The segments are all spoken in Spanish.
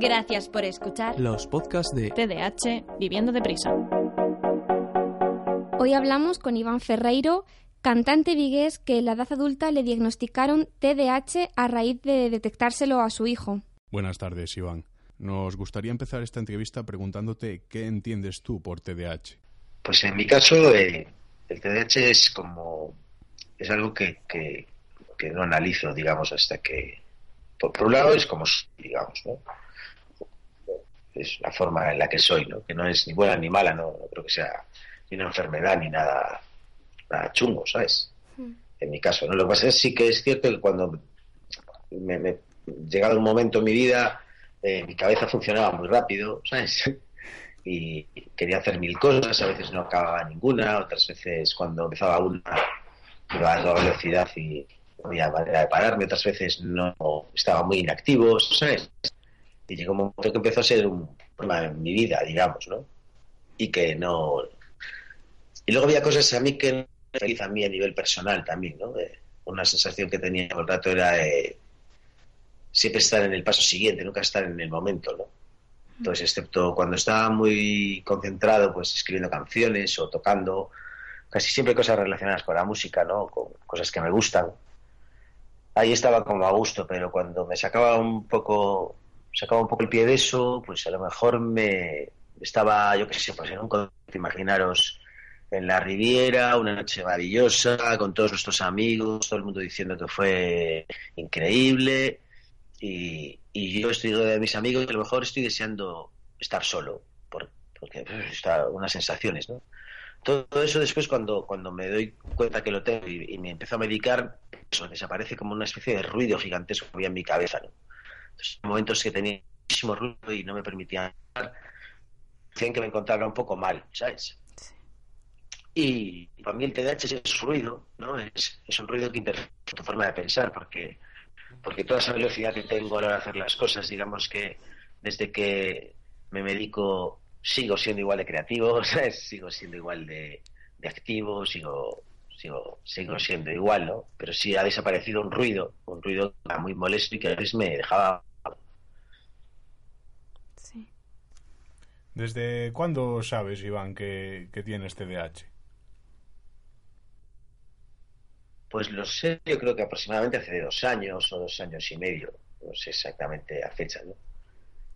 Gracias por escuchar Los podcasts de TDAH Viviendo Deprisa. Hoy hablamos con Iván Ferreiro, cantante vigués que en la edad adulta le diagnosticaron TDAH a raíz de detectárselo a su hijo. Buenas tardes, Iván. Nos gustaría empezar esta entrevista preguntándote qué entiendes tú por TDAH. Pues en mi caso, eh, el TDAH es como. es algo que, que, que no analizo, digamos, hasta que. Por, por un lado es como, digamos, ¿no? Es la forma en la que soy, ¿no? Que no es ni buena ni mala, no, no creo que sea ni una enfermedad ni nada, nada chungo, ¿sabes? En mi caso, ¿no? Lo que pasa es sí que es cierto que cuando me, me llegado un momento en mi vida, eh, mi cabeza funcionaba muy rápido, ¿sabes? Y quería hacer mil cosas, a veces no acababa ninguna, otras veces cuando empezaba una iba a toda velocidad y no había manera de pararme, otras veces no estaba muy inactivo, ¿sabes? Y llegó un momento que empezó a ser un problema en mi vida, digamos, ¿no? Y que no... Y luego había cosas a mí que no feliz a mí a nivel personal también, ¿no? Eh, una sensación que tenía todo el rato era eh, siempre estar en el paso siguiente, nunca estar en el momento, ¿no? Entonces, excepto cuando estaba muy concentrado, pues escribiendo canciones o tocando, casi siempre cosas relacionadas con la música, ¿no? Con cosas que me gustan. Ahí estaba como a gusto, pero cuando me sacaba un poco, sacaba un poco el pie de eso, pues a lo mejor me estaba, yo qué sé, pues en un concierto, imaginaros, en la Riviera, una noche maravillosa, con todos nuestros amigos, todo el mundo diciendo que fue increíble, y, yo estoy de mis amigos y a lo mejor estoy deseando estar solo, por, porque pues, está unas sensaciones, ¿no? Todo eso después cuando, cuando me doy cuenta que lo tengo y, y me empiezo a medicar, eso desaparece como una especie de ruido gigantesco que había en mi cabeza, ¿no? Entonces, momentos que tenía muchísimo ruido y no me permitían decían que me encontraba un poco mal, ¿sabes? Y para mí el TDAH es ruido, ¿no? Es, es un ruido que interfiere tu forma de pensar, porque porque toda esa velocidad que tengo a la hora de hacer las cosas, digamos que desde que me medico sigo siendo igual de creativo, ¿sabes? sigo siendo igual de, de activo, sigo, sigo, sigo siendo igual, ¿no? Pero sí ha desaparecido un ruido, un ruido muy molesto y que a veces me dejaba... Sí. ¿Desde cuándo sabes, Iván, que, que tienes TDAH? Pues lo sé, yo creo que aproximadamente hace dos años o dos años y medio, no sé exactamente a fecha, ¿no?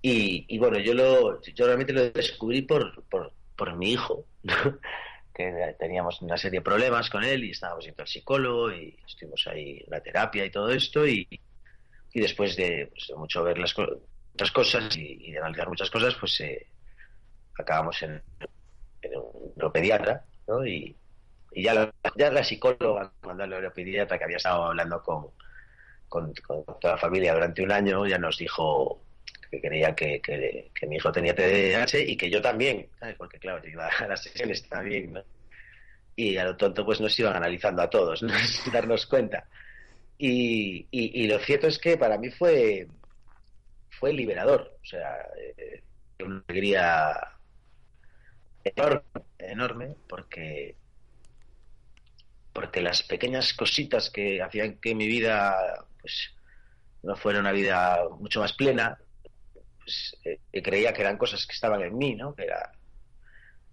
Y, y bueno, yo lo, yo realmente lo descubrí por, por, por mi hijo, ¿no? Que teníamos una serie de problemas con él y estábamos yendo al psicólogo y estuvimos ahí en la terapia y todo esto y, y después de, pues, de mucho ver las otras cosas y, de analizar muchas cosas, pues eh, acabamos en, en un neuropediatra, ¿no? Y, ya la, ya la psicóloga, cuando la neuropediatra que había estado hablando con, con toda la familia durante un año, ya nos dijo que creía que, que, mi hijo tenía TDAH y que yo también, ¿sabes? porque claro, yo iba a las sesiones también, ¿no? Y a lo tonto pues nos iban analizando a todos, ¿no? sin darnos cuenta. Y, y, lo cierto es que para mí fue, fue liberador, o sea, eh, una alegría enorme, enorme, porque porque las pequeñas cositas que hacían que mi vida pues no fuera una vida mucho más plena eh, creía que eran cosas que estaban en mí no que era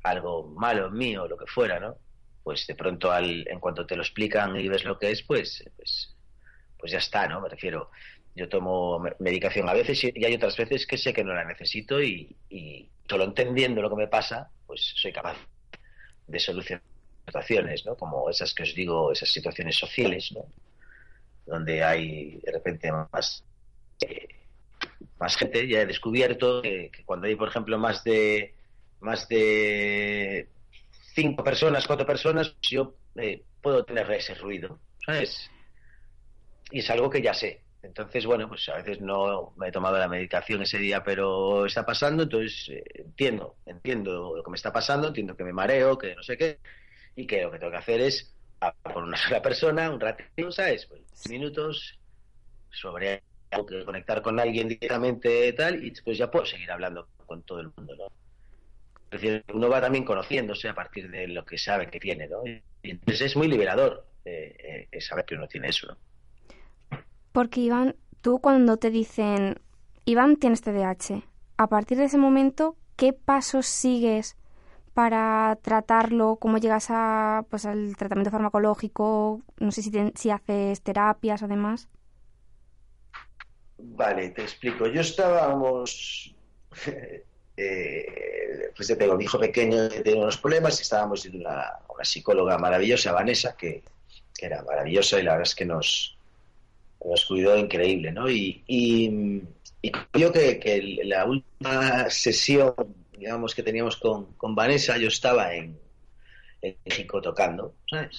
algo malo en mí o lo que fuera no pues de pronto al en cuanto te lo explican y ves lo que es pues pues pues ya está no me refiero yo tomo me- medicación a veces y, hay otras veces que sé que no la necesito y, y solo entendiendo lo que me pasa pues soy capaz de solucionar situaciones, ¿no? Como esas que os digo, esas situaciones sociales, ¿no? Donde hay de repente más eh, más gente. Ya he descubierto que, que cuando hay, por ejemplo, más de más de cinco personas, cuatro personas, pues yo eh, puedo tener ese ruido, ¿sabes? Y es algo que ya sé. Entonces, bueno, pues a veces no me he tomado la medicación ese día, pero está pasando, entonces eh, entiendo, entiendo lo que me está pasando, entiendo que me mareo, que no sé qué, y que lo que tengo que hacer es hablar con una sola persona, un ratito, ¿sabes? Pues, minutos sobre algo que conectar con alguien directamente tal, y después ya puedo seguir hablando con todo el mundo, ¿no? Es decir, uno va también conociéndose a partir de lo que sabe que tiene, ¿no? Y entonces es muy liberador eh, eh, saber que uno tiene eso, ¿no? Porque, Iván, tú cuando te dicen Iván tienes TDAH. A partir de ese momento, ¿qué pasos sigues para tratarlo? ¿Cómo llegas a, pues, al tratamiento farmacológico? No sé si, si haces terapias además. Vale, te explico. Yo estábamos, eh, pues te tengo mi hijo pequeño tenía unos problemas y estábamos de una, una psicóloga maravillosa, Vanessa, que, era maravillosa y la verdad es que nos, nos cuidó increíble, ¿no? Y, y, yo que, que, la última sesión, digamos, que teníamos con, con Vanessa, yo estaba en, en México tocando, ¿sabes?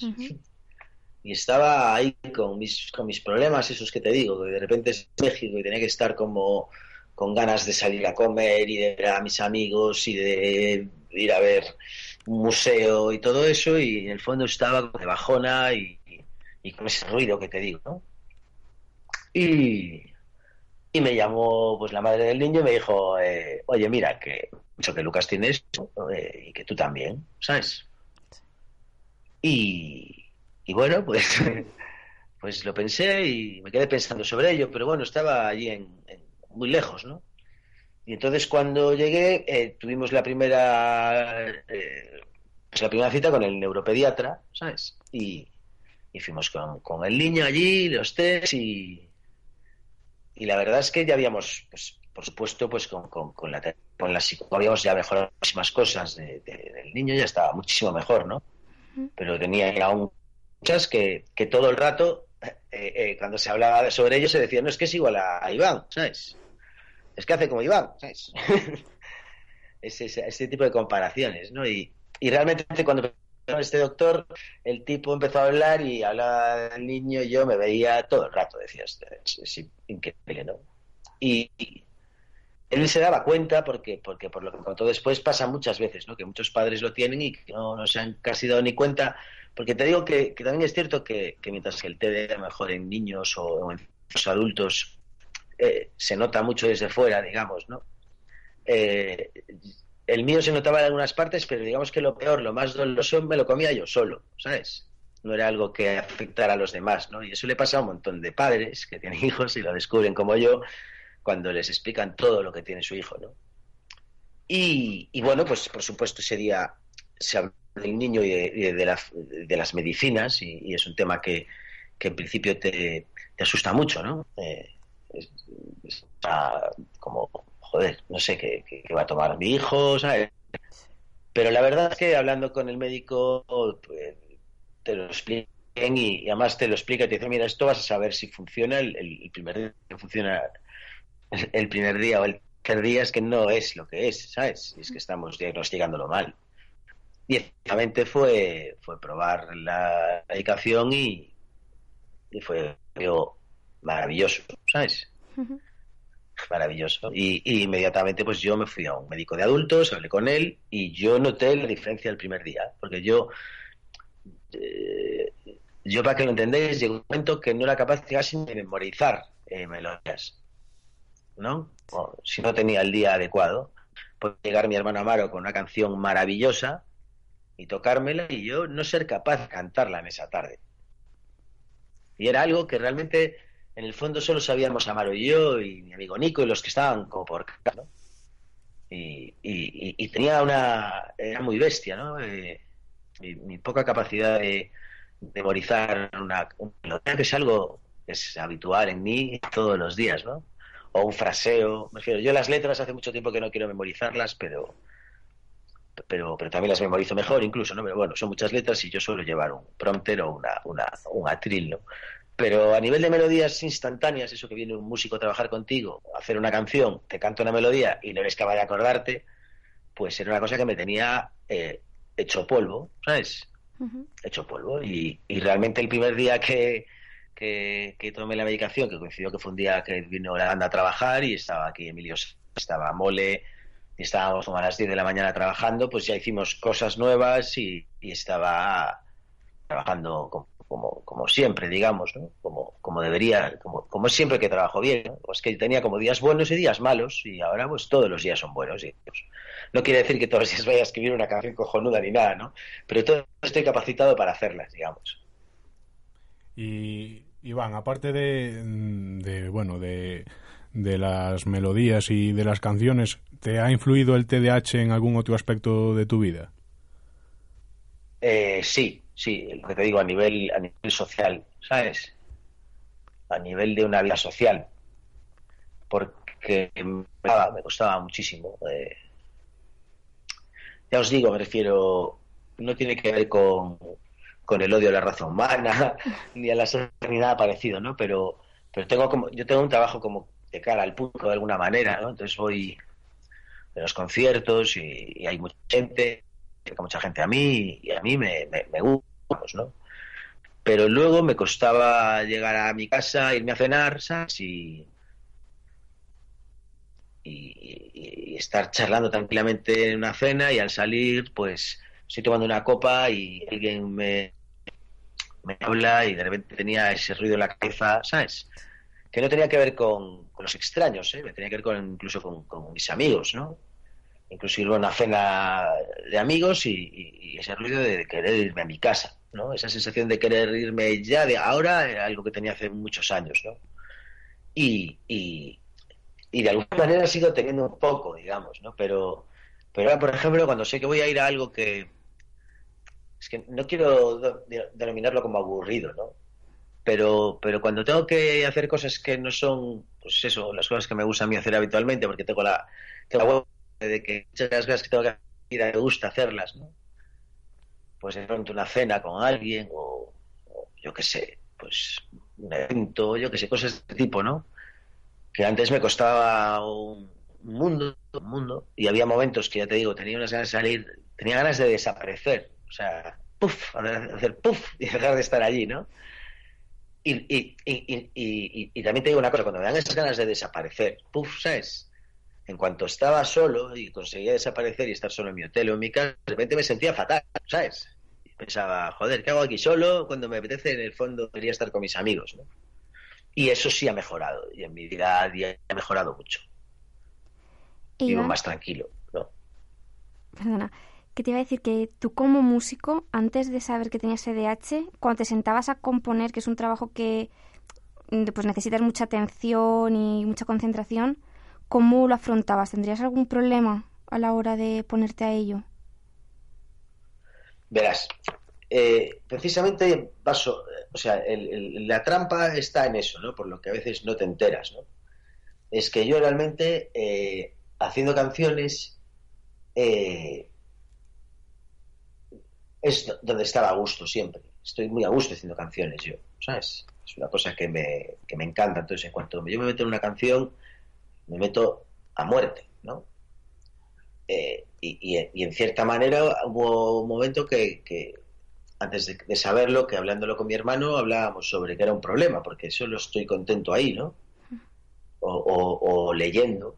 Y estaba ahí con mis, con mis problemas, esos que te digo, que de repente es México y tenía que estar como con ganas de salir a comer y de ver a mis amigos y de ir a ver un museo y todo eso y en el fondo estaba de bajona y, con ese ruido que te digo, ¿no? Y, y me llamó pues la madre del niño y me dijo, eh, oye, mira, que mucho que Lucas tiene esto eh, y que tú también, ¿sabes? Y, y bueno, pues, pues lo pensé y me quedé pensando sobre ello, pero bueno, estaba allí en, muy lejos, ¿no? Y entonces cuando llegué eh, tuvimos la primera eh, pues la primera cita con el neuropediatra, ¿sabes? Y, fuimos con, el niño allí, los test y, y la verdad es que ya habíamos, pues, por supuesto, pues con, con, la con la habíamos ya mejorado muchísimas cosas del niño, ya estaba muchísimo mejor, ¿no? Pero tenía aún que, que todo el rato, eh, eh, cuando se hablaba sobre ello, se decía, no, es que es igual a, Iván, ¿sabes? Es que hace como Iván, ¿sabes? ese, ese, tipo de comparaciones, ¿no? Y, y realmente cuando este doctor, el tipo empezó a hablar y hablaba del niño y yo me veía todo el rato, decía, es, es increíble, ¿no? Y, él se daba cuenta, porque, porque por lo que contó después pasa muchas veces, ¿no? Que muchos padres lo tienen y que no, no se han casi dado ni cuenta porque te digo que, también es cierto que, mientras que el TDA mejor en niños o, en los adultos eh, se nota mucho desde fuera, digamos, ¿no? Eh, el mío se notaba en algunas partes, pero digamos que lo peor, lo más doloroso, me lo comía yo solo, ¿sabes? No era algo que afectara a los demás, ¿no? Y eso le pasa a un montón de padres que tienen hijos y lo descubren como yo cuando les explican todo lo que tiene su hijo, ¿no? Y, bueno, pues por supuesto ese día se habló del niño y de, de, las medicinas, y, es un tema que, en principio te, asusta mucho, ¿no? Eh, como, joder, no sé qué, qué, va a tomar mi hijo, ¿sabes? Pero la verdad es que hablando con el médico pues, te lo explica y, además te lo explica y te dice, mira, esto vas a saber si funciona el, el primer día que funciona el primer día o el tercer día es que no es lo que es, ¿sabes? Es que estamos diagnosticándolo mal. Y efectivamente fue, fue probar la medicación y, y fue maravilloso, ¿sabes? Maravilloso. Y, inmediatamente pues yo me fui a un médico de adultos, hablé con él y yo noté la diferencia del primer día, porque yo, eh, yo para que lo entendáis, llegó un momento que no era capaz casi de memorizar eh, melodías, ¿no? si no tenía el día adecuado. Puede llegar mi hermano Amaro con una canción maravillosa y tocármela y yo no ser capaz de cantarla en esa tarde. Y era algo que realmente en el fondo solo sabíamos Amaro y yo y mi amigo Nico y los que estaban como por acá, ¿no? Y, y, tenía una... era muy bestia, ¿no? Eh, mi, poca capacidad de memorizar una, que es algo que es habitual en mí todos los días, ¿no? O un fraseo, me refiero, yo las letras hace mucho tiempo que no quiero memorizarlas, pero pero, pero también las memorizo mejor incluso, ¿no? Pero bueno, son muchas letras y yo suelo llevar un prompter o una, una, un atril, ¿no? Pero a nivel de melodías instantáneas, eso que viene un músico a trabajar contigo, a hacer una canción, te canta una melodía y no eres capaz de acordarte, pues era una cosa que me tenía eh, hecho polvo, ¿sabes? Hecho polvo. Y, y, realmente el primer día que, que, que, tomé la medicación, que coincidió que fue un día que vino la banda a trabajar y estaba aquí Emilio, estaba Mole, estábamos como a las 10 de la mañana trabajando, pues ya hicimos cosas nuevas y, estaba trabajando como, como, siempre, digamos, ¿no? como, como debería, como, como siempre que trabajo bien. ¿no? Pues que tenía como días buenos y días malos y ahora pues todos los días son buenos. Y, pues, no quiere decir que todos los días vaya a escribir una canción cojonuda ni nada, ¿no? Pero todo estoy capacitado para hacerlas, digamos. Y Iván, aparte de, de bueno, de de las melodías y de las canciones, ¿te ha influido el TDAH en algún otro aspecto de tu vida? Eh, sí, sí, lo que te digo a nivel, a nivel social, ¿sabes? A nivel de una vida social. Porque me costaba, muchísimo. Eh. ya os digo, me refiero, no tiene que ver con, con el odio a la raza humana, ni a la ni nada parecido, ¿no? Pero, pero tengo como, yo tengo un trabajo como de cara al público de alguna manera, ¿no? Entonces voy a los conciertos y, hay mucha gente, mucha gente a mí y a mí me, gusta, ¿no? Pero luego me costaba llegar a mi casa, irme a cenar, ¿sabes? Y, estar charlando tranquilamente en una cena y al salir, pues estoy tomando una copa y alguien me, habla y de repente tenía ese ruido en la cabeza, ¿sabes? Que no tenía que ver con, los extraños, ¿eh? Tenía que ver con, incluso con, mis amigos, ¿no? A una cena de amigos y, ese ruido de querer irme a mi casa, ¿no? Esa sensación de querer irme ya de ahora era algo que tenía hace muchos años, ¿no? Y, y, y de alguna manera sigo teniendo un poco, digamos, ¿no? Pero, pero ahora, por ejemplo, cuando sé que voy a ir a algo que... Es que no quiero denominarlo como aburrido, ¿no? Pero, pero cuando tengo que hacer cosas que no son, pues eso, las cosas que me gusta a mí hacer habitualmente, porque tengo la, tengo la de que muchas de las cosas que tengo que hacer me gusta hacerlas, ¿no? Pues de pronto una cena con alguien o, yo qué sé, pues un evento, yo qué sé, cosas de este tipo, ¿no? que antes me costaba un mundo, un mundo, y había momentos que ya te digo, tenía unas ganas de salir, tenía ganas de desaparecer, o sea, puff, hacer puff y dejar de estar allí, ¿no? Y, y, y, y, también te digo una cosa, cuando me dan esas ganas de desaparecer, puff, ¿sabes? En cuanto estaba solo y conseguía desaparecer y estar solo en mi hotel o en mi casa, de repente me sentía fatal, ¿sabes? Y pensaba, joder, ¿qué hago aquí solo? Cuando me apetece, en el fondo, debería estar con mis amigos, ¿no? Y eso sí ha mejorado. Y en mi vida ha mejorado mucho. Vivo más tranquilo, ¿no? Perdona. Que te iba a decir que tú como músico, antes de saber que tenías SDH, cuando te sentabas a componer, que es un trabajo que mm, pues necesitas mucha atención y mucha concentración, ¿cómo lo afrontabas? ¿Tendrías algún problema a la hora de ponerte a ello? Verás, eh, precisamente paso, o sea, la trampa está en eso, ¿no? Por lo que a veces no te enteras, ¿no? Es que yo realmente, eh, haciendo canciones, eh, es donde estaba a gusto siempre. Estoy muy a gusto haciendo canciones yo, ¿sabes? Es una cosa que me, que me encanta. Entonces, en cuanto yo me meto en una canción, me meto a muerte, ¿no? y, en cierta manera hubo un momento que antes de, saberlo, que hablándolo con mi hermano hablábamos sobre que era un problema, porque solo estoy contento ahí, ¿no? O, leyendo.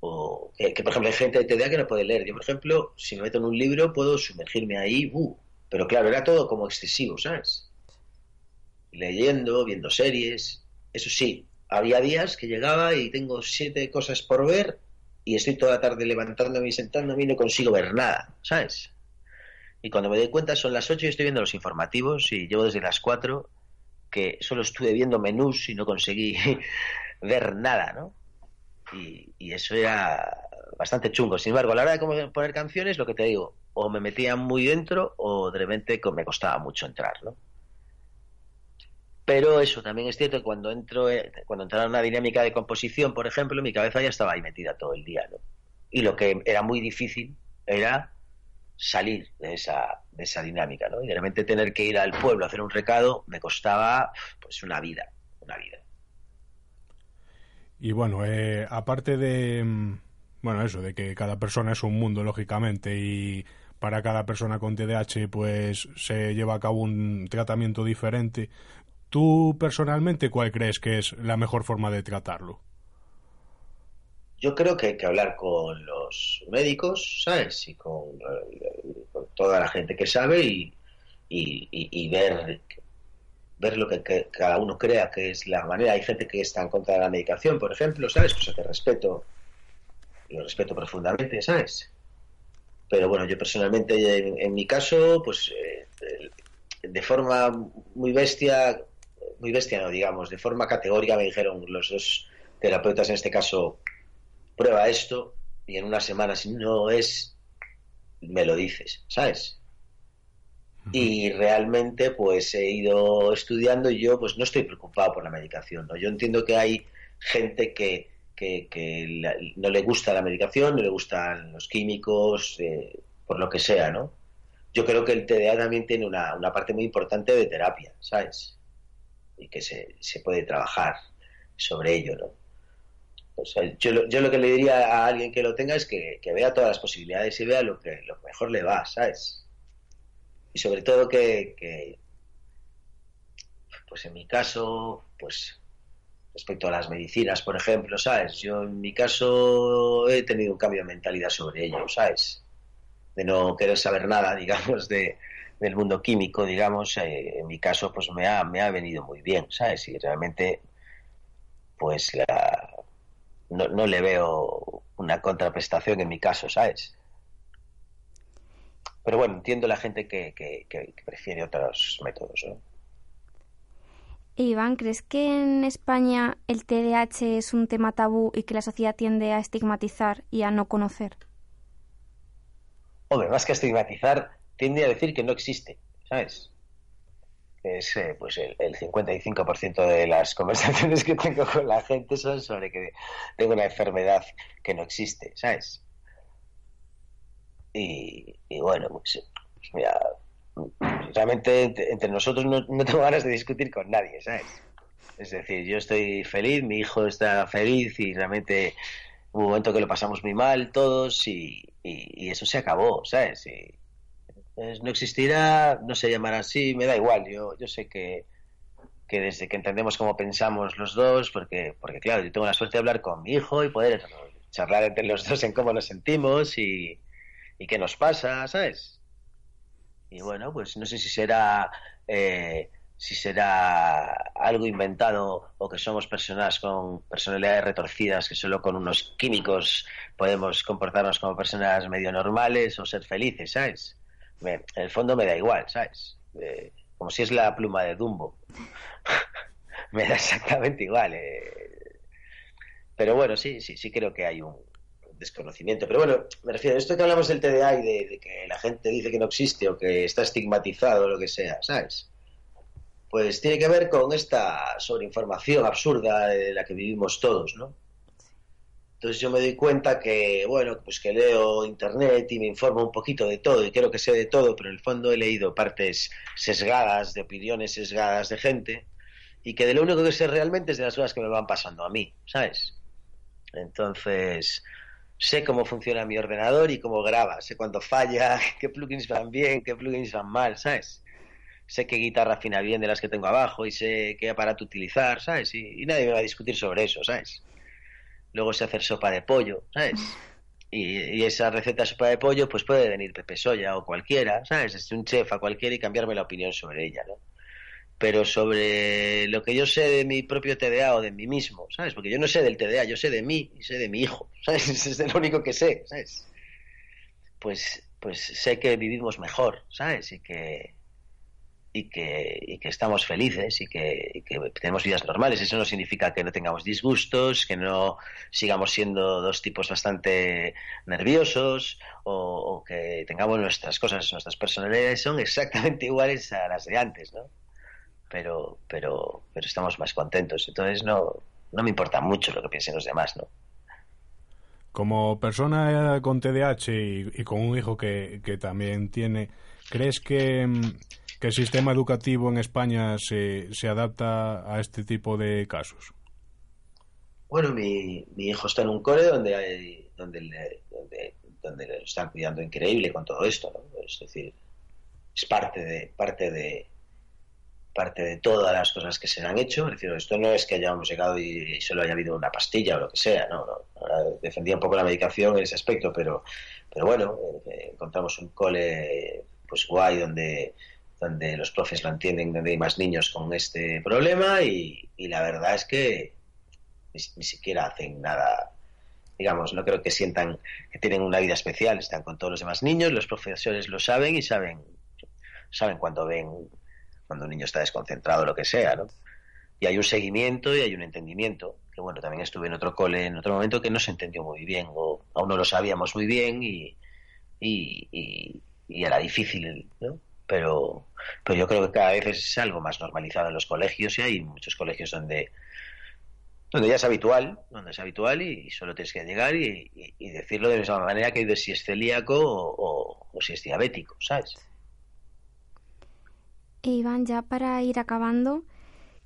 O que, por ejemplo, hay gente de TDA que no puede leer. Yo, por ejemplo, si me meto en un libro, puedo sumergirme ahí, uh, pero claro, era todo como excesivo, ¿sabes? Leyendo, viendo series. Eso sí, había días que llegaba y tengo siete cosas por ver y estoy toda la tarde levantándome y sentándome y no consigo ver nada, ¿sabes? Y cuando me doy cuenta son las 8 y estoy viendo los informativos y llevo desde las 4 que solo estuve viendo menús y no conseguí ver nada, ¿no? Y, eso era bastante chungo. Sin embargo, a la hora de poner canciones, lo que te digo, o me metía muy dentro o de repente me costaba mucho entrar, ¿no? Pero eso también es cierto cuando entro, eh, cuando entraba en una dinámica de composición, por ejemplo, mi cabeza ya estaba ahí metida todo el día, ¿no? Y lo que era muy difícil era salir de esa, de esa dinámica, ¿no? Y de repente tener que ir al pueblo a hacer un recado me costaba pues una vida, una vida. Y bueno, eh, aparte de, mm, bueno, eso, de que cada persona es un mundo, lógicamente, y para cada persona con TDAH pues se lleva a cabo un tratamiento diferente, ¿tú personalmente cuál crees que es la mejor forma de tratarlo? yo creo que hay que hablar con los médicos, ¿sabes? Y con, toda la gente que sabe y, y, ver, ver lo que, cada uno crea que es la manera. Hay gente que está en contra de la medicación, por ejemplo, ¿sabes? Cosa que respeto, lo respeto profundamente, ¿sabes? Pero bueno, yo personalmente, en, mi caso, pues eh, de forma muy bestia, muy bestia no digamos, de forma categórica me dijeron los dos terapeutas en este caso, prueba esto y en una semana, si no es, me lo dices, ¿sabes? Y realmente pues he ido estudiando y yo pues no estoy preocupado por la medicación, ¿no? Yo entiendo que hay gente que, que, no le gusta la medicación, no le gustan los químicos, eh, por lo que sea, ¿no? Yo creo que el TDA también tiene una, una parte muy importante de terapia, ¿sabes? Y que se, se puede trabajar sobre ello, ¿no? Yo, yo, lo que le diría a alguien que lo tenga es que, vea todas las posibilidades y vea lo que, lo mejor le va, ¿sabes? Y sobre todo que, que, pues en mi caso, pues respecto a las medicinas, por ejemplo, ¿sabes? Yo en mi caso he tenido un cambio de mentalidad sobre ello, ¿sabes? De no querer saber nada, digamos, de, del mundo químico, digamos, eh, en mi caso, pues me ha, me ha venido muy bien, ¿sabes? Y realmente, pues la, no, no le veo una contraprestación en mi caso, ¿sabes? Pero bueno, entiendo la gente que, que, que prefiere otros métodos, ¿no? Iván, ¿crees que en España el TDAH es un tema tabú y que la sociedad tiende a estigmatizar y a no conocer? Hombre, más que a estigmatizar, tiende a decir que no existe, ¿sabes? Es eh, pues el, 55% de las conversaciones que tengo con la gente son sobre que tengo una enfermedad que no existe, ¿sabes? Y, bueno, pues, pues mira, realmente entre nosotros no, tengo ganas de discutir con nadie, ¿sabes? Es decir, yo estoy feliz, mi hijo está feliz y realmente hubo un momento que lo pasamos muy mal todos y, eso se acabó, ¿sabes? Y, no existirá, no se llamará así, me da igual, yo, yo sé que, que desde que entendemos cómo pensamos los dos, porque, porque claro, yo tengo la suerte de hablar con mi hijo y poder charlar entre los dos en cómo nos sentimos y, y qué nos pasa, ¿sabes? Y bueno, pues no sé si será eh, si será algo inventado o que somos personas con personalidades retorcidas que solo con unos químicos podemos comportarnos como personas medio normales o ser felices, ¿sabes? En el fondo me da igual, ¿sabes? Como si es la pluma de Dumbo. me da exactamente igual. Eh. Pero bueno, sí, sí, sí creo que hay un, desconocimiento. Pero bueno, me refiero a esto que hablamos del TDA y de, que la gente dice que no existe o que está estigmatizado o lo que sea, ¿sabes? Pues tiene que ver con esta sobreinformación absurda de la que vivimos todos, ¿no? Entonces yo me doy cuenta que, bueno, pues que leo internet y me informo un poquito de todo y creo que sé de todo, pero en el fondo he leído partes sesgadas, de opiniones sesgadas de gente y que de lo único que sé realmente es de las cosas que me van pasando a mí, ¿sabes? Entonces, sé cómo funciona mi ordenador y cómo graba, sé cuándo falla, qué plugins van bien, qué plugins van mal, ¿sabes? Sé qué guitarra afina bien de las que tengo abajo y sé qué aparato utilizar, ¿sabes? Y, nadie me va a discutir sobre eso, ¿sabes? Luego sé hacer sopa de pollo, ¿sabes? Y, esa receta de sopa de pollo pues puede venir Pepe Soya o cualquiera, ¿sabes? Es un chef a cualquiera y cambiarme la opinión sobre ella, ¿no? pero sobre lo que yo sé de mi propio TDA o de mí mismo, ¿sabes? Porque yo no sé del TDA, yo sé de mí y sé de mi hijo, ¿sabes? Es lo único que sé, ¿sabes? Pues, pues sé que vivimos mejor, ¿sabes? Y que, y que, y que estamos felices y que, tenemos vidas normales. Eso no significa que no tengamos disgustos, que no sigamos siendo dos tipos bastante nerviosos o, que tengamos nuestras cosas, nuestras personalidades son exactamente iguales a las de antes, ¿no? pero, pero, pero estamos más contentos. Entonces no, no me importa mucho lo que piensen los demás, ¿no? Como persona con TDAH y, con un hijo que, que también tiene, ¿crees que, que, el sistema educativo en España se, se adapta a este tipo de casos? Bueno, mi, mi hijo está en un cole donde hay, donde, le, donde, donde le están cuidando increíble con todo esto, ¿no? Es decir, es parte de, parte de, parte de todas las cosas que se han hecho. Es decir, esto no es que hayamos llegado y solo haya habido una pastilla o lo que sea, ¿no? defendía un poco la medicación en ese aspecto, pero, pero bueno, eh, encontramos un cole pues guay donde donde los profes lo entienden, donde hay más niños con este problema y, la verdad es que ni, siquiera hacen nada, digamos, no creo que sientan que tienen una vida especial, están con todos los demás niños, los profesores lo saben y saben, saben cuando ven cuando un niño está desconcentrado, lo que sea, ¿no? Y hay un seguimiento y hay un entendimiento. que bueno, también estuve en otro cole en otro momento que no se entendió muy bien o aún no lo sabíamos muy bien y, y, y, era difícil, ¿no? Pero, pero yo creo que cada vez es algo más normalizado en los colegios y hay muchos colegios donde donde ya es habitual, donde es habitual y, solo tienes que llegar y, decirlo de la misma manera que si es celíaco o, o, si es diabético, ¿sabes? Iván, ya para ir acabando,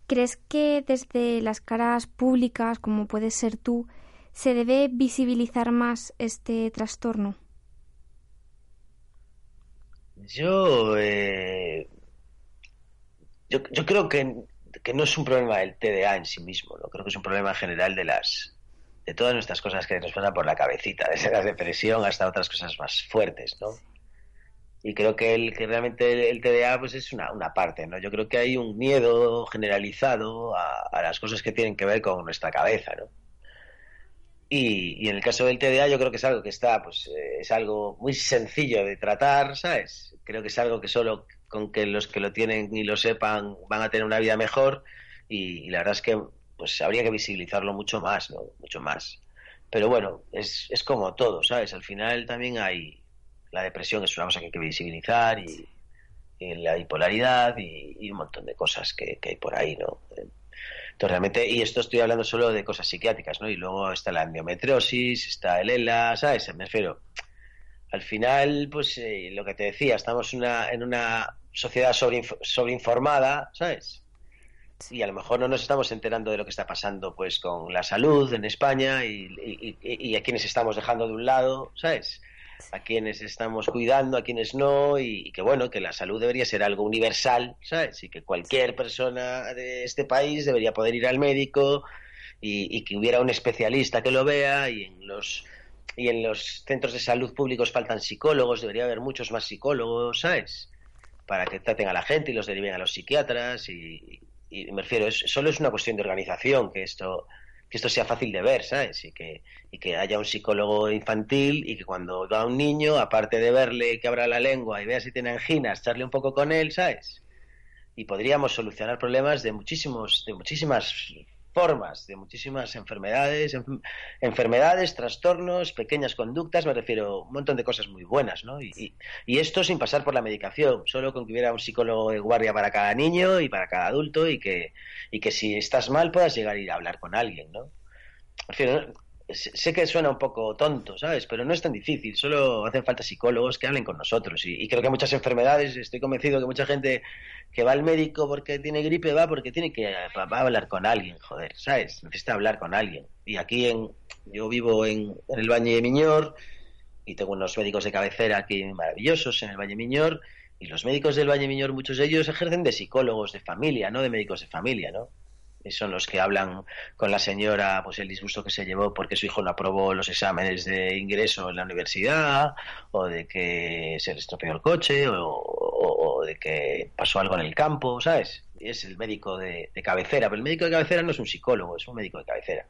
¿crees que desde las caras públicas, como puedes ser tú, se debe visibilizar más este trastorno? Yo, eh, yo, creo que que no es un problema del TDA en sí mismo, ¿no? creo que es un problema general de las de todas nuestras cosas que nos pasan por la cabecita, desde la depresión hasta otras cosas más fuertes, ¿no? Y creo que, el, que realmente el, TDA pues es una, una, parte, ¿no? Yo creo que hay un miedo generalizado a, las cosas que tienen que ver con nuestra cabeza, ¿no? Y, y, en el caso del TDA yo creo que es algo que está, pues eh, es algo muy sencillo de tratar, ¿sabes? Creo que es algo que solo con que los que lo tienen y lo sepan van a tener una vida mejor y, la verdad es que pues habría que visibilizarlo mucho más, ¿no? Mucho más. Pero bueno, es, es como todo, ¿sabes? Al final también hay la depresión es una cosa que hay que visibilizar y, la bipolaridad y, un montón de cosas que, hay por ahí, ¿no? Entonces realmente, y esto estoy hablando solo de cosas psiquiátricas, ¿no? Y luego está la endometriosis, está el ELA, ¿sabes? Me refiero, al final, pues eh, lo que te decía, estamos una, en una sociedad sobre, sobreinformada, ¿sabes? Y a lo mejor no nos estamos enterando de lo que está pasando pues con la salud en España y, a quienes estamos dejando de un lado, ¿sabes? A quienes estamos cuidando, a quienes no, y, que bueno, que la salud debería ser algo universal, ¿sabes? Y que cualquier persona de este país debería poder ir al médico y, que hubiera un especialista que lo vea y en los y en los centros de salud públicos faltan psicólogos, debería haber muchos más psicólogos, ¿sabes? Para que traten a la gente y los deriven a los psiquiatras y, me refiero, es, solo es una cuestión de organización que esto que esto sea fácil de ver, ¿sabes? Y que, y que haya un psicólogo infantil y que cuando va un niño, aparte de verle que abra la lengua y vea si tiene anginas, echarle un poco con él, ¿sabes? Y podríamos solucionar problemas de muchísimos, de muchísimas formas de muchísimas enfermedades, enfermedades, trastornos, pequeñas conductas, me refiero un montón de cosas muy buenas, ¿no? Y, y, esto sin pasar por la medicación, solo con que hubiera un psicólogo de guardia para cada niño y para cada adulto y que, y que si estás mal puedas llegar a ir a hablar con alguien, ¿no? Refiero, sé que suena un poco tonto, ¿sabes? Pero no es tan difícil, solo hacen falta psicólogos que hablen con nosotros. Y, creo que muchas enfermedades, estoy convencido que mucha gente que va al médico porque tiene gripe va porque tiene que hablar con alguien, joder, ¿sabes? Necesita hablar con alguien. Y aquí en, yo vivo en, el Valle de Miñor y tengo unos médicos de cabecera aquí maravillosos en el Valle de Miñor. Y los médicos del Valle de Miñor, muchos de ellos ejercen de psicólogos de familia, no de médicos de familia, ¿no? Son los que hablan con la señora pues el disgusto que se llevó porque su hijo no aprobó los exámenes de ingreso en la universidad o de que se le estropeó el coche o, de que pasó algo en el campo, ¿sabes? Es el médico de, cabecera, pero el médico de cabecera no es un psicólogo, es un médico de cabecera.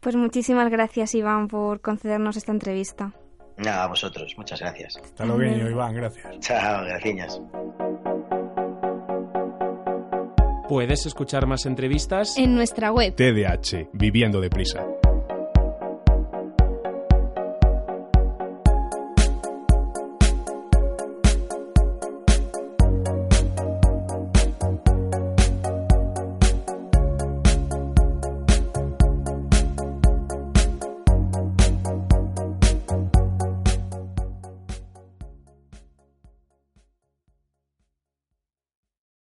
Pues muchísimas gracias, Iván, por concedernos esta entrevista. Nada, a vosotros, muchas gracias. Hasta luego, Iván, gracias. Chao, gracias. Puedes escuchar más entrevistas en nuestra web TDH, Viviendo Deprisa.